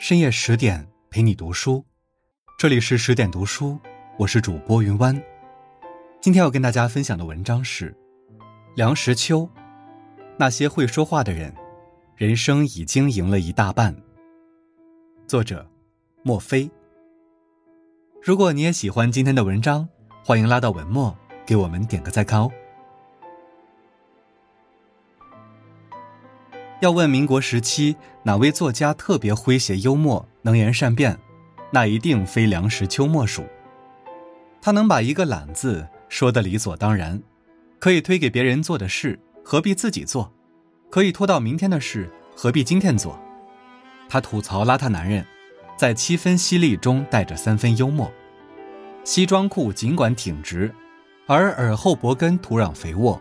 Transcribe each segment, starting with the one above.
深夜十点陪你读书，这里是十点读书，我是主播云湾。今天要跟大家分享的文章是梁实秋。那些会说话的人，人生已经赢了一大半。作者：莫非。如果你也喜欢今天的文章，欢迎拉到文末给我们点个再看哦要问民国时期哪位作家特别诙谐幽默、能言善辩，那一定非梁实秋莫属。他能把一个“懒”字说得理所当然，可以推给别人做的事，何必自己做？可以拖到明天的事，何必今天做？他吐槽邋遢男人，在七分犀利中带着三分幽默。西装裤尽管挺直，而耳后脖根土壤肥沃，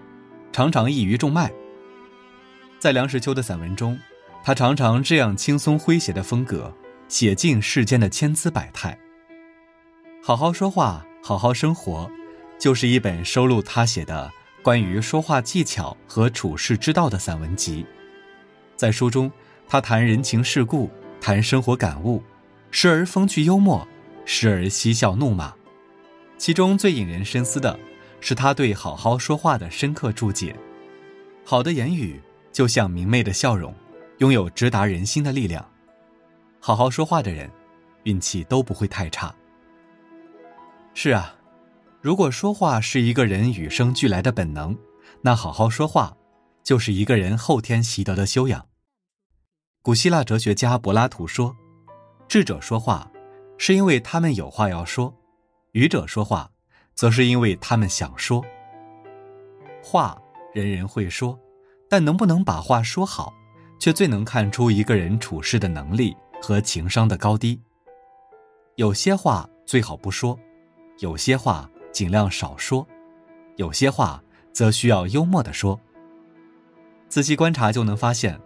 常常易于种麦。在梁实秋的散文中，他常常这样轻松诙谐的风格，写尽世间的千姿百态。好好说话，好好生活，就是一本收录他写的关于说话技巧和处世之道的散文集。在书中，他谈人情世故，谈生活感悟，时而风趣幽默，时而嬉笑怒骂。其中最引人深思的，是他对好好说话的深刻注解。好的言语。就像明媚的笑容，拥有直达人心的力量。好好说话的人，运气都不会太差。是啊，如果说话是一个人与生俱来的本能，那好好说话就是一个人后天习得的修养。古希腊哲学家柏拉图说：“智者说话，是因为他们有话要说；愚者说话，则是因为他们想说。话人人会说。”但能不能把话说好，却最能看出一个人处事的能力和情商的高低。有些话最好不说，有些话尽量少说，有些话则需要幽默的说。仔细观察就能发现，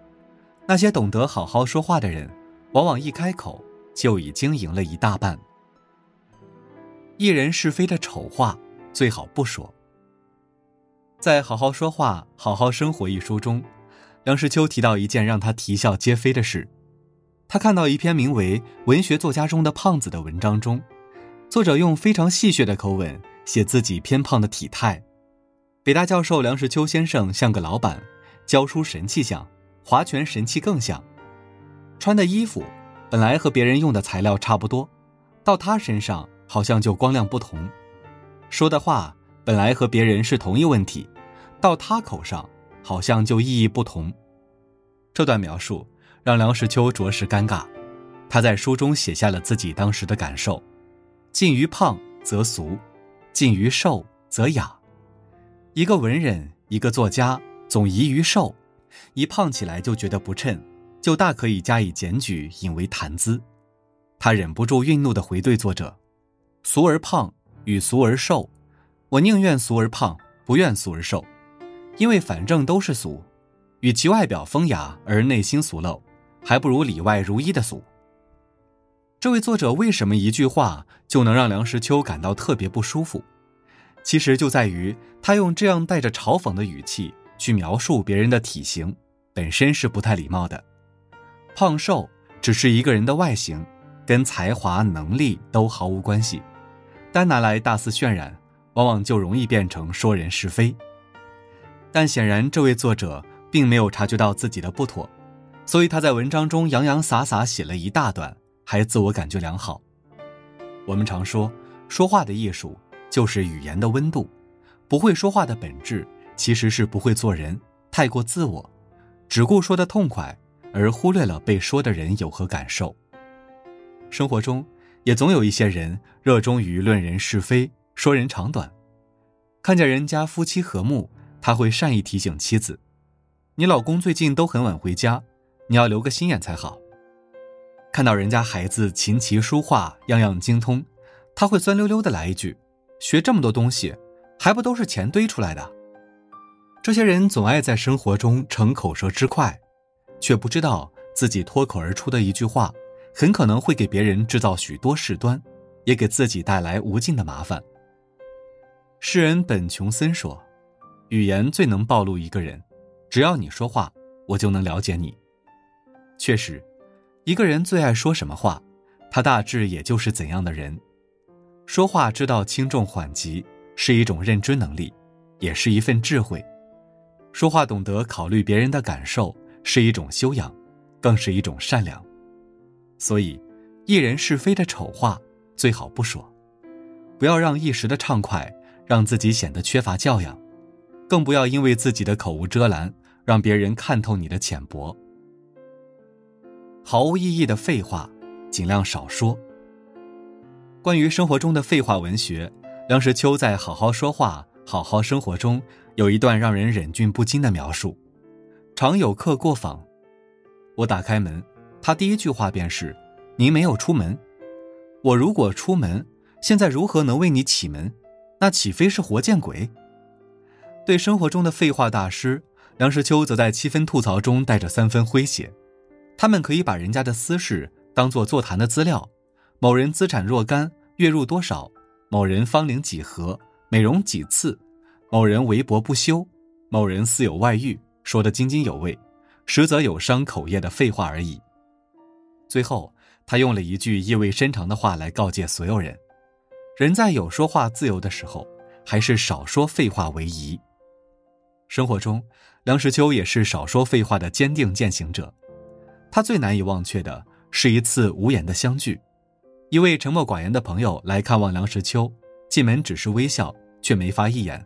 那些懂得好好说话的人，往往一开口就已经赢了一大半。一人是非的丑话最好不说。在《好好说话，好好生活》一书中，梁实秋提到一件让他啼笑皆非的事。他看到一篇名为《文学作家中的胖子》的文章中，作者用非常戏谑的口吻写自己偏胖的体态。北大教授梁实秋先生像个老板，教书神气像，划拳神气更像。穿的衣服本来和别人用的材料差不多，到他身上好像就光亮不同。说的话本来和别人是同一问题。到他口上，好像就意义不同。这段描述让梁实秋着实尴尬。他在书中写下了自己当时的感受：近于胖则俗，近于瘦则雅。一个文人，一个作家，总宜于瘦，一胖起来就觉得不称，就大可以加以检举，引为谈资。他忍不住愠怒地回对作者：“俗而胖与俗而瘦，我宁愿俗而胖，不愿俗而瘦。”因为反正都是俗，与其外表风雅而内心俗陋，还不如里外如一的俗。这位作者为什么一句话就能让梁实秋感到特别不舒服？其实就在于他用这样带着嘲讽的语气去描述别人的体型，本身是不太礼貌的。胖瘦只是一个人的外形，跟才华能力都毫无关系。单拿来大肆渲染，往往就容易变成说人是非。但显然，这位作者并没有察觉到自己的不妥，所以他在文章中洋洋洒洒写了一大段，还自我感觉良好。我们常说，说话的艺术就是语言的温度，不会说话的本质其实是不会做人，太过自我，只顾说的痛快，而忽略了被说的人有何感受。生活中也总有一些人热衷于论人是非，说人长短，看见人家夫妻和睦。他会善意提醒妻子：“你老公最近都很晚回家，你要留个心眼才好。”看到人家孩子琴棋书画样样精通，他会酸溜溜的来一句：“学这么多东西，还不都是钱堆出来的？”这些人总爱在生活中逞口舌之快，却不知道自己脱口而出的一句话，很可能会给别人制造许多事端，也给自己带来无尽的麻烦。诗人本琼森说。语言最能暴露一个人，只要你说话，我就能了解你。确实，一个人最爱说什么话，他大致也就是怎样的人。说话知道轻重缓急，是一种认知能力，也是一份智慧。说话懂得考虑别人的感受，是一种修养，更是一种善良。所以，一人是非的丑话最好不说，不要让一时的畅快让自己显得缺乏教养，更不要因为自己的口无遮拦，让别人看透你的浅薄。毫无意义的废话，尽量少说。关于生活中的废话文学，梁实秋在《好好说话，好好生活》中有一段让人忍俊不禁的描述：常有客过访，我打开门，他第一句话便是：“您没有出门。”我如果出门，现在如何能为你启门？那岂非是活见鬼？对生活中的废话大师，梁实秋则在七分吐槽中带着三分诙谐。他们可以把人家的私事当做座谈的资料。某人资产若干，月入多少？某人芳龄几何？美容几次？某人围脖不休？某人似有外遇？说得津津有味，实则有伤口业的废话而已。最后，他用了一句意味深长的话来告诫所有人：人在有说话自由的时候，还是少说废话为宜。生活中，梁实秋也是少说废话的坚定践行者。他最难以忘却的是一次无言的相聚。一位沉默寡言的朋友来看望梁实秋，进门只是微笑，却没发一言。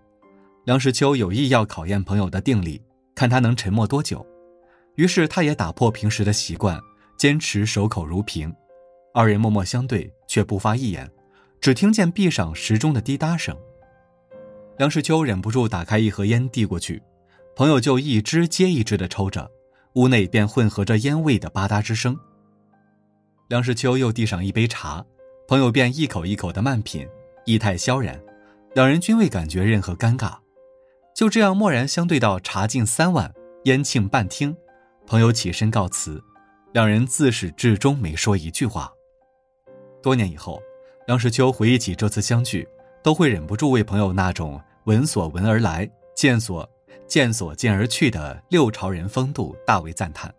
梁实秋有意要考验朋友的定力，看他能沉默多久。于是他也打破平时的习惯，坚持守口如瓶。二人默默相对，却不发一言，只听见壁上时钟的滴答声。梁实秋忍不住打开一盒烟递过去，朋友就一支接一支的抽着，屋内便混合着烟味的吧嗒之声。梁实秋又递上一杯茶，朋友便一口一口的慢品，意态萧然，两人均未感觉任何尴尬，就这样默然相对到茶尽三碗，烟罄半听，朋友起身告辞，两人自始至终没说一句话。多年以后，梁实秋回忆起这次相聚，都会忍不住为朋友那种闻所闻而来，见所见所见而去的六朝人风度大为赞叹。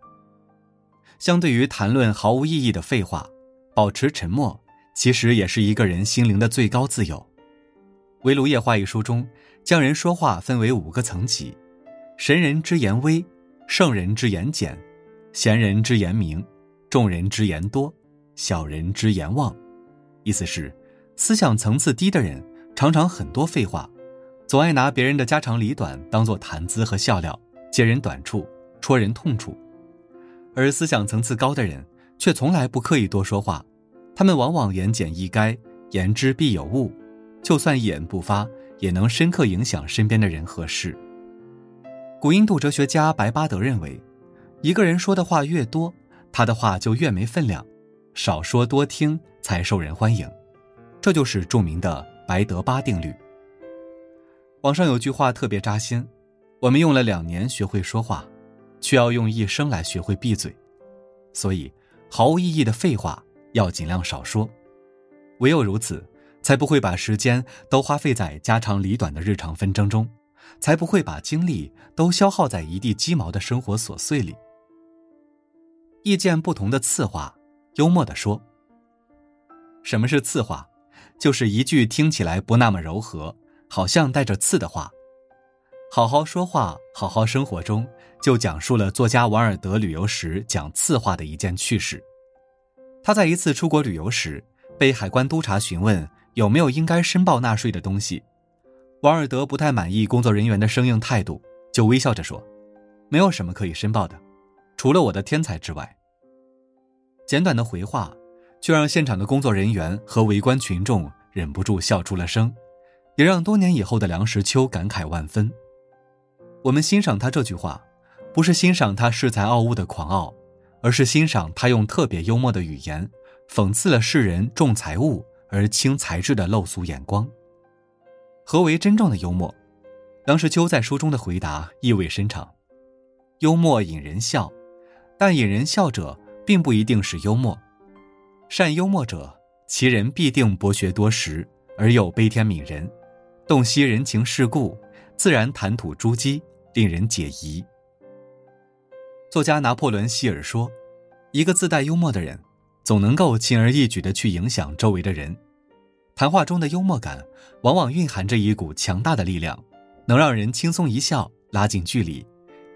相对于谈论毫无意义的废话，保持沉默，其实也是一个人心灵的最高自由。《围炉夜话》一书中，将人说话分为五个层级：神人之言微，圣人之言简，贤人之言明，众人之言多，小人之言妄。意思是，思想层次低的人常常很多废话，总爱拿别人的家长里短当做谈资和笑料，揭人短处，戳人痛处。而思想层次高的人却从来不刻意多说话，他们往往言简意赅，言之必有物，就算一言不发，也能深刻影响身边的人和事。古印度哲学家白巴德认为，一个人说的话越多，他的话就越没分量，少说多听才受人欢迎，这就是著名的白德巴定律。网上有句话特别扎心：我们用了两年学会说话。却要用一生来学会闭嘴，所以毫无意义的废话要尽量少说，唯有如此，才不会把时间都花费在家长里短的日常纷争中，才不会把精力都消耗在一地鸡毛的生活琐碎里。意见不同的次话，幽默地说。什么是次话？就是一句听起来不那么柔和，好像带着刺的话。好好说话，好好生活中，就讲述了作家王尔德旅游时讲刺话的一件趣事。他在一次出国旅游时，被海关督察询问有没有应该申报纳税的东西。王尔德不太满意工作人员的生硬态度，就微笑着说：“没有什么可以申报的，除了我的天才之外。”简短的回话，却让现场的工作人员和围观群众忍不住笑出了声，也让多年以后的梁实秋感慨万分。我们欣赏他这句话，不是欣赏他恃才傲物的狂傲，而是欣赏他用特别幽默的语言，讽刺了世人重财物而轻才智的陋俗眼光。何为真正的幽默？梁实秋在书中的回答意味深长：幽默引人笑，但引人笑者并不一定是幽默。善幽默者，其人必定博学多识，而又悲天悯人，洞悉人情世故。自然谈吐珠玑，令人解疑。作家拿破仑·希尔说：“一个自带幽默的人，总能够轻而易举的去影响周围的人。谈话中的幽默感，往往蕴含着一股强大的力量，能让人轻松一笑，拉近距离，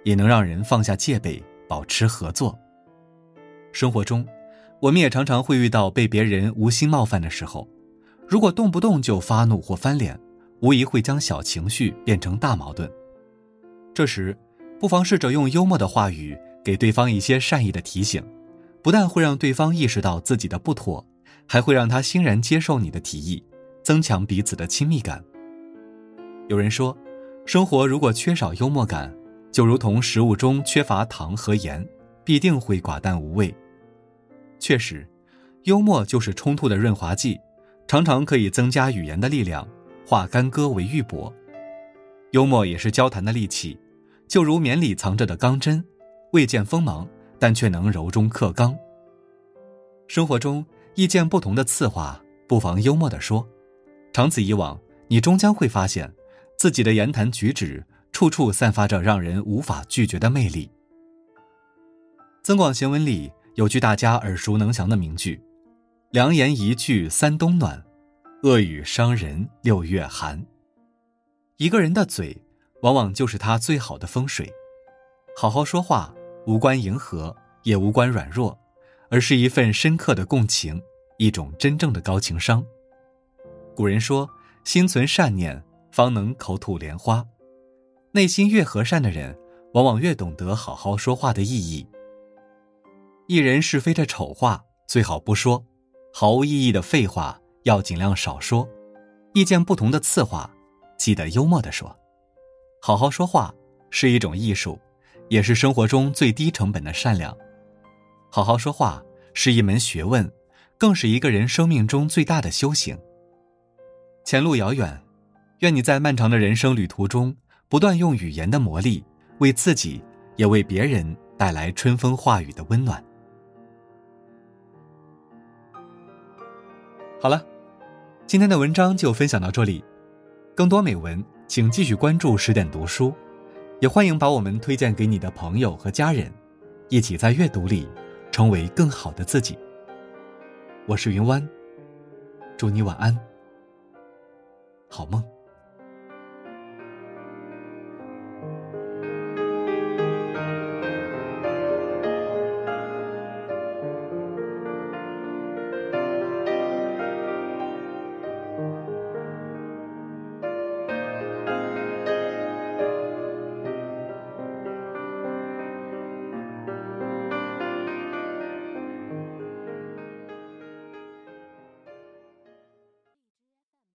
也能让人放下戒备，保持合作。生活中，我们也常常会遇到被别人无心冒犯的时候，如果动不动就发怒或翻脸，无疑会将小情绪变成大矛盾。这时，不妨试着用幽默的话语给对方一些善意的提醒，不但会让对方意识到自己的不妥。还会让他欣然接受你的提议，增强彼此的亲密感。有人说，生活如果缺少幽默感，就如同食物中缺乏糖和盐，必定会寡淡无味。确实，幽默就是冲突的润滑剂，常常可以增加语言的力量，化干戈为玉帛。幽默也是交谈的利器，就如绵里藏着的钢针，未见锋芒，但却能柔中克刚。生活中。意见不同的次话，不妨幽默地说。长此以往，你终将会发现，自己的言谈举止处处散发着让人无法拒绝的魅力。《增广贤文》里有句大家耳熟能详的名句：“良言一句三冬暖，恶语伤人六月寒。”一个人的嘴，往往就是他最好的风水。好好说话，无关迎合，也无关软弱。而是一份深刻的共情，一种真正的高情商。古人说：“心存善念，方能口吐莲花。”内心越和善的人，往往越懂得好好说话的意义。一人是非的丑话最好不说，毫无意义的废话要尽量少说，意见不同的次话，记得幽默的说。好好说话是一种艺术，也是生活中最低成本的善良。好好说话是一门学问，更是一个人生命中最大的修行。前路遥远，愿你在漫长的人生旅途中，不断用语言的魔力，为自己也为别人带来春风化雨的温暖。好了，今天的文章就分享到这里，更多美文请继续关注十点读书，也欢迎把我们推荐给你的朋友和家人，一起在阅读里。成为更好的自己。我是云湾，祝你晚安，好梦。